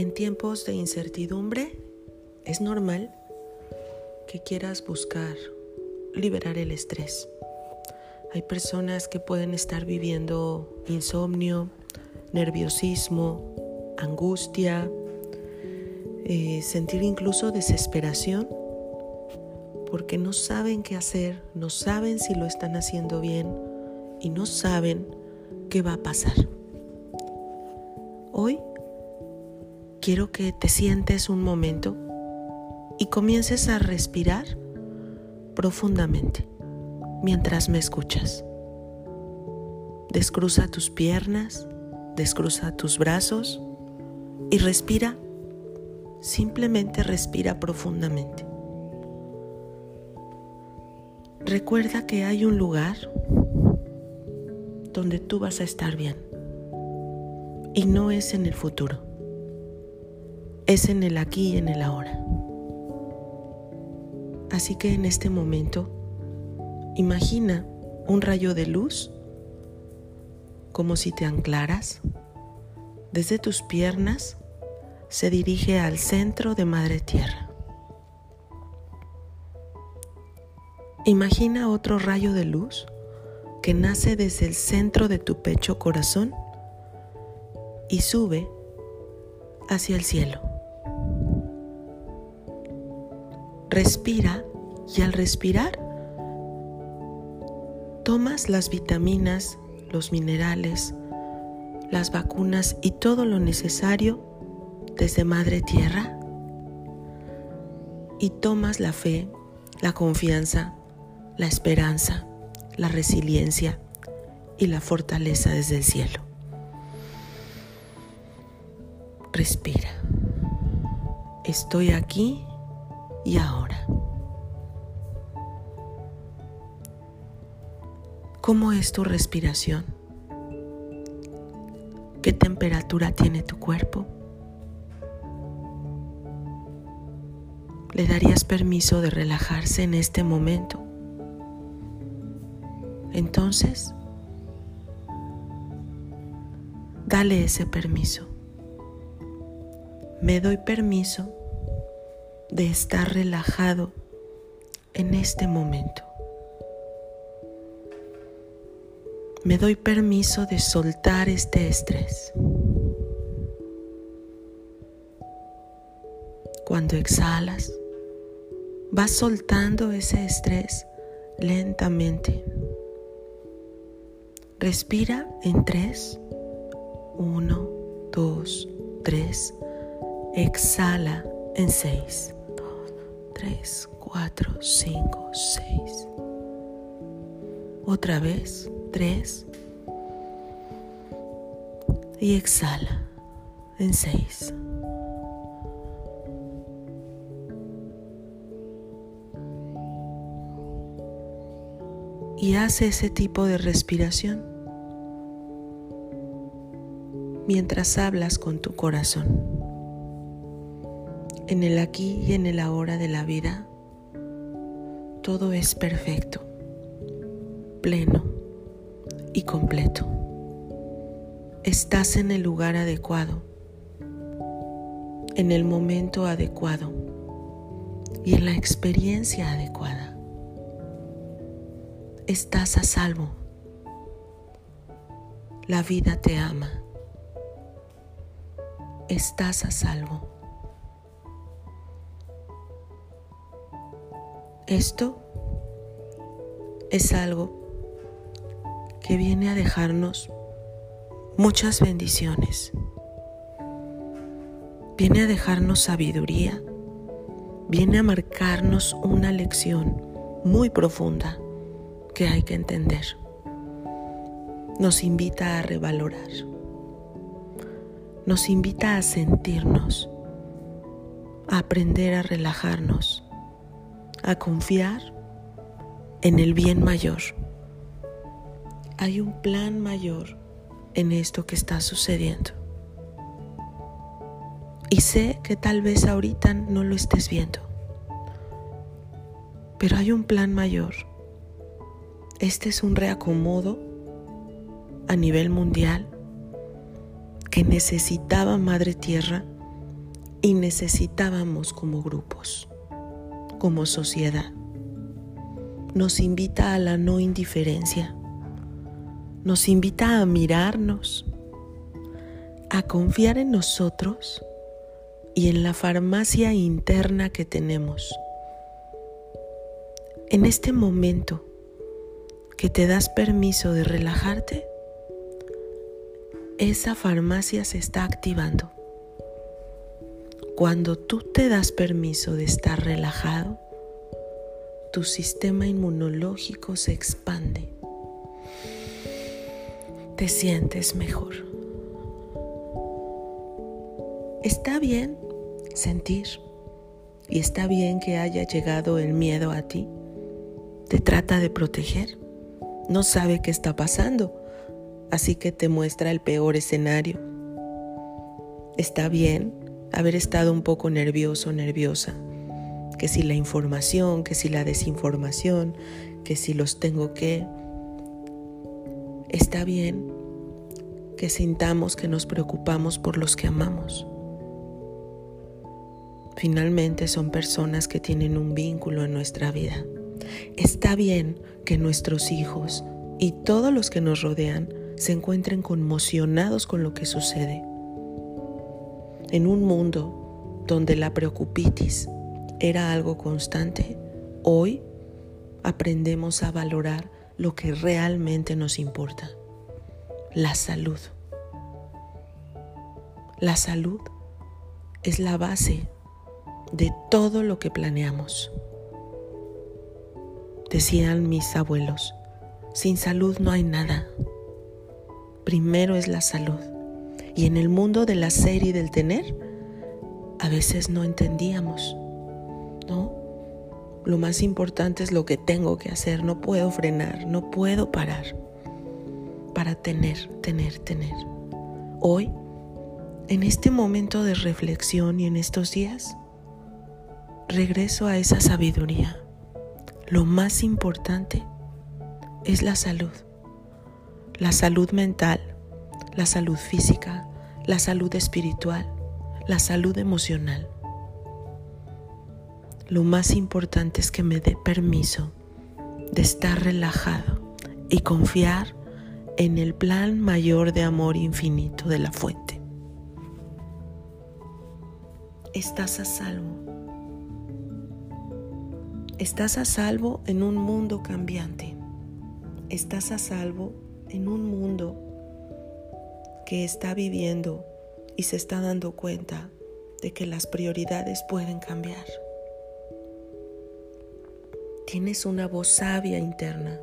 En tiempos de incertidumbre es normal que quieras buscar liberar el estrés. Hay personas que pueden estar viviendo insomnio, nerviosismo, angustia, eh, sentir incluso desesperación porque no saben qué hacer, no saben si lo están haciendo bien y no saben qué va a pasar. Hoy quiero que te sientes un momento y comiences a respirar profundamente mientras me escuchas. Descruza tus piernas, descruza tus brazos y respira. Simplemente respira profundamente. Recuerda que hay un lugar donde tú vas a estar bien y no es en el futuro es en el aquí y en el ahora. Así que en este momento, imagina un rayo de luz como si te anclaras. Desde tus piernas se dirige al centro de Madre Tierra. Imagina otro rayo de luz que nace desde el centro de tu pecho corazón y sube hacia el cielo. Respira y al respirar tomas las vitaminas, los minerales, las vacunas y todo lo necesario desde Madre Tierra y tomas la fe, la confianza, la esperanza, la resiliencia y la fortaleza desde el cielo. Respira. Estoy aquí y ahora. ¿Cómo es tu respiración? ¿Qué temperatura tiene tu cuerpo? ¿Le darías permiso de relajarse en este momento? Entonces, dale ese permiso. Me doy permiso de estar relajado en este momento. Me doy permiso de soltar este estrés. Cuando exhalas, vas soltando ese estrés lentamente. Respira en tres. Uno, dos, tres. Exhala en seis. 3, 4, 5, 6. Otra vez, 3. Y exhala en 6. Y hace ese tipo de respiración mientras hablas con tu corazón en el aquí y en el ahora de la vida, todo es perfecto, pleno y completo. Estás en el lugar adecuado, en el momento adecuado y en la experiencia adecuada. Estás a salvo. La vida te ama. Estás a salvo. Esto es algo que viene a dejarnos muchas bendiciones. Viene a dejarnos sabiduría. Viene a marcarnos una lección muy profunda que hay que entender. Nos invita a revalorar. Nos invita a sentirnos, a aprender a relajarnos a confiar en el bien mayor. Hay un plan mayor en esto que está sucediendo. Y sé que tal vez ahorita no lo estés viendo, pero hay un plan mayor. Este es un reacomodo a nivel mundial que necesitaba Madre Tierra y necesitábamos como grupos, como sociedad. Nos invita a la no indiferencia, nos invita a mirarnos, a confiar en nosotros y en la farmacia interna que tenemos. En este momento que te das permiso de relajarte, esa farmacia se está activando. Cuando tú te das permiso de estar relajado, tu sistema inmunológico se expande. Te sientes mejor. Está bien sentir y está bien que haya llegado el miedo a ti. Te trata de proteger. No sabe qué está pasando, así que te muestra el peor escenario. Está bien haber estado un poco nervioso, nerviosa, que si la información, que si la desinformación, que si los tengo que, está bien que sintamos que nos preocupamos por los que amamos. Finalmente son personas que tienen un vínculo en nuestra vida. Está bien que nuestros hijos y todos los que nos rodean se encuentren conmocionados con lo que sucede. En un mundo donde la preocupitis era algo constante, hoy aprendemos a valorar lo que realmente nos importa, la salud. La salud es la base de todo lo que planeamos. Decían mis abuelos, sin salud no hay nada primero es la salud. Y en el mundo del hacer y del tener, a veces no entendíamos, ¿no? Lo más importante es lo que tengo que hacer, no puedo frenar, no puedo parar para tener, tener, tener. Hoy, en este momento de reflexión y en estos días, regreso a esa sabiduría. Lo más importante es la salud la salud mental, la salud física, la salud espiritual, la salud emocional. Lo más importante es que me dé permiso de estar relajado y confiar en el plan mayor de amor infinito de la fuente. Estás a salvo. Estás a salvo en un mundo cambiante. Estás a salvo en un mundo que está viviendo y se está dando cuenta de que las prioridades pueden cambiar. Tienes una voz sabia interna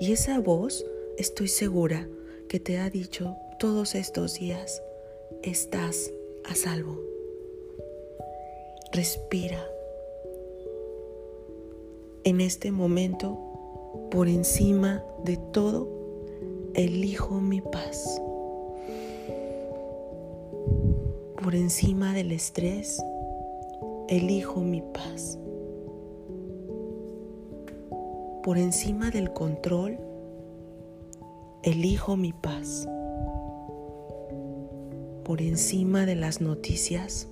y esa voz estoy segura que te ha dicho todos estos días, estás a salvo. Respira. En este momento, por encima de todo, elijo mi paz. Por encima del estrés, elijo mi paz. Por encima del control, elijo mi paz. Por encima de las noticias,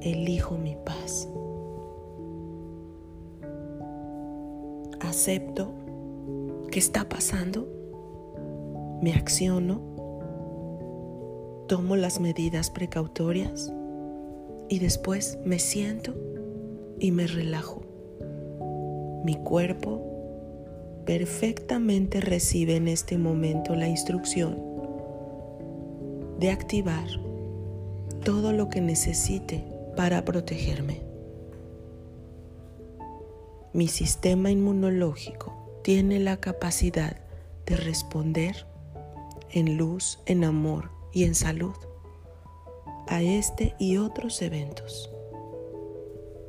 elijo mi paz. Acepto que está pasando me acciono, tomo las medidas precautorias y después me siento y me relajo. Mi cuerpo perfectamente recibe en este momento la instrucción de activar todo lo que necesite para protegerme. Mi sistema inmunológico tiene la capacidad de responder en luz, en amor y en salud a este y otros eventos.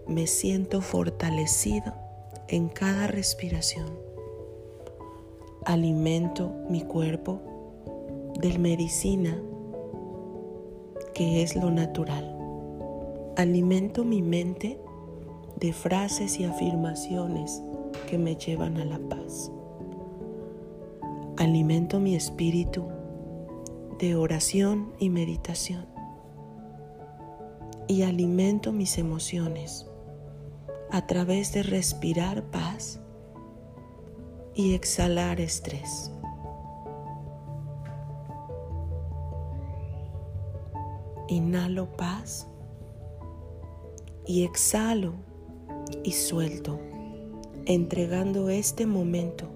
Me siento fortalecido en cada respiración. Alimento mi cuerpo de medicina que es lo natural. Alimento mi mente de frases y afirmaciones que me llevan a la paz. Alimento mi espíritu de oración y meditación. y alimento mis emociones a través de respirar paz y exhalar estrés. Inhalo paz y exhalo y suelto, entregando este momento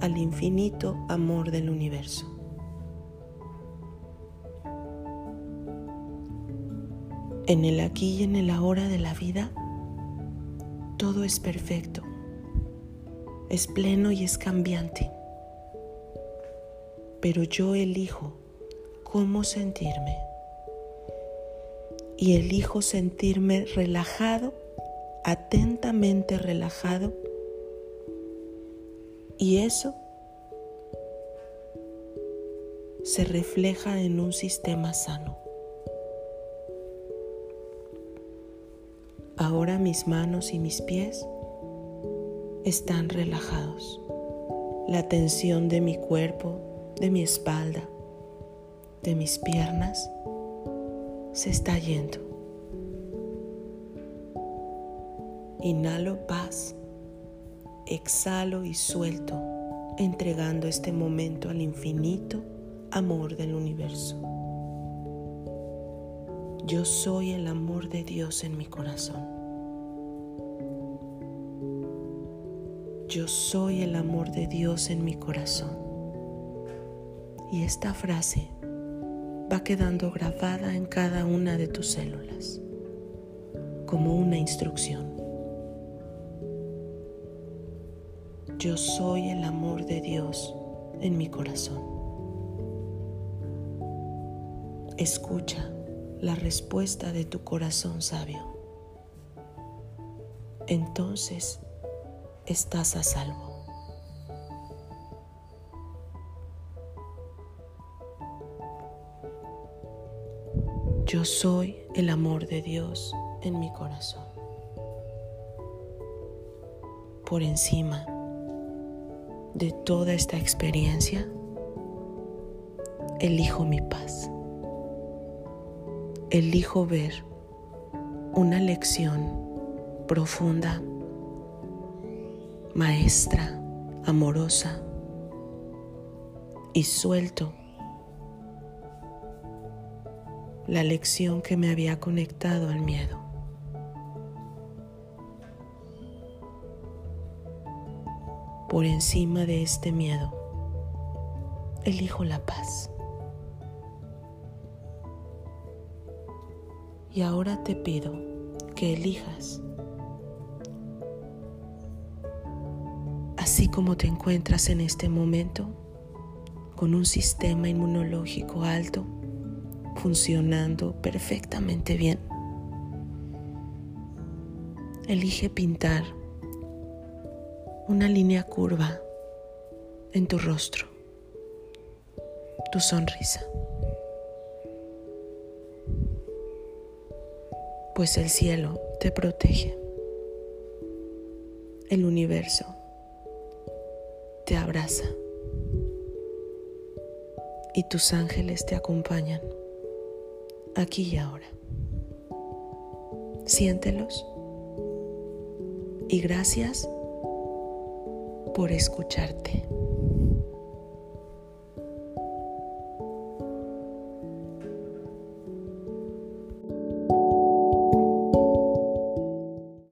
al infinito amor del universo. En el aquí y en el ahora de la vida, todo es perfecto, es pleno y es cambiante. Pero yo elijo cómo sentirme. Y elijo sentirme relajado, atentamente relajado. Y eso se refleja en un sistema sano. Ahora mis manos y mis pies están relajados. La tensión de mi cuerpo, de mi espalda, de mis piernas se está yendo. Inhalo paz, exhalo y suelto, entregando este momento al infinito amor del universo. Yo soy el amor de Dios en mi corazón. Yo soy el amor de Dios en mi corazón. Y esta frase va quedando grabada en cada una de tus células como una instrucción. Yo soy el amor de Dios en mi corazón. Escucha la respuesta de tu corazón sabio. Entonces estás a salvo. Yo soy el amor de Dios en mi corazón. Por encima de toda esta experiencia, elijo mi paz elijo ver una lección profunda, maestra, amorosa y suelto la lección que me había conectado al miedo. Por encima de este miedo, elijo la paz. Y ahora te pido que elijas, como te encuentras en este momento, con un sistema inmunológico alto, funcionando perfectamente bien. Elige pintar una línea curva en tu rostro, tu sonrisa. pues el cielo te protege. El universo te abraza y tus ángeles te acompañan aquí y ahora. Siéntelos y gracias por escucharte.